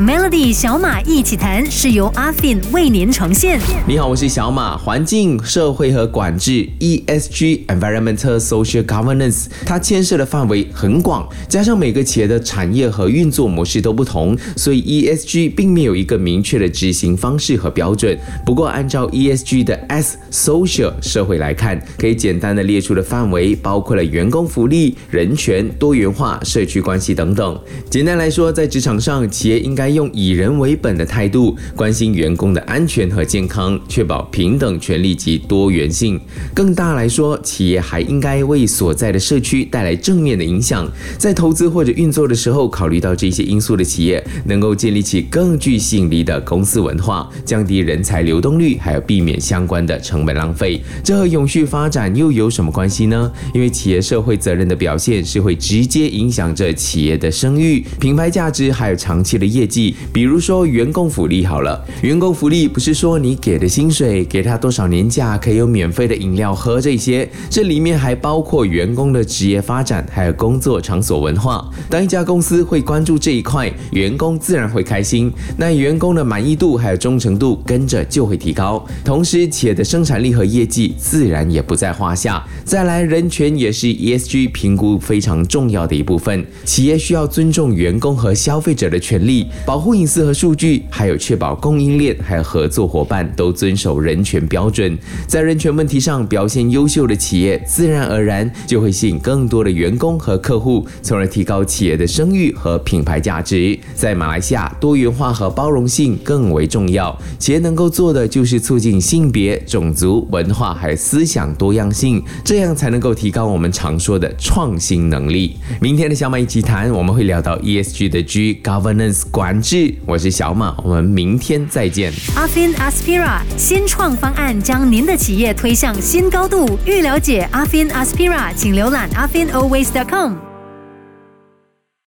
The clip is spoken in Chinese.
Melody 小马一起谈是由阿 Fin 为您呈现。你好，我是小马。环境、社会和管制 （ESG，Environmental Social Governance） 它牵涉的范围很广，加上每个企业的产业和运作模式都不同，所以 ESG 并没有一个明确的执行方式和标准。不过，按照 ESG 的 S（Social 社会来看，可以简单的列出的范围包括了员工福利、人权、多元化、社区关系等等。简单来说，在职场上，企业应该用以人为本的态度，关心员工的安全和健康，确保平等权利及多元性。更大来说，企业还应该为所在的社区带来正面的影响。在投资或者运作的时候，考虑到这些因素的企业，能够建立起更具吸引力的公司文化，降低人才流动率，还有避免相关的成本浪费。这和永续发展又有什么关系呢？因为企业社会责任的表现是会直接影响着企业的声誉、品牌价值，还有长期的业绩。比如说员工福利好了，员工福利不是说你给的薪水，给他多少年假，可以有免费的饮料喝这些，这里面还包括员工的职业发展，还有工作场所文化。当一家公司会关注这一块，员工自然会开心，那员工的满意度还有忠诚度跟着就会提高，同时企业的生产力和业绩自然也不在话下。再来，人权也是 ESG 评估非常重要的一部分，企业需要尊重员工和消费者的权利，保护隐私和数据，还有确保供应链还有合作伙伴都遵守人权标准。在人权问题上表现优秀的企业，自然而然就会吸引更多的员工和客户，从而提高企业的声誉和品牌价值。在马来西亚，多元化和包容性更为重要，企业能够做的就是促进性别、种族、文化还有思想多样性，这样才能够提高我们常说的创新能力。明天的小马一起谈，我们会聊到 ESG 的 G Governance 管制。我是小马，我们明天再见。阿 Fin Aspira 新创方案将您的企业推向新高度。欲了解阿 Fin Aspira，请浏览 a f i n Always.com。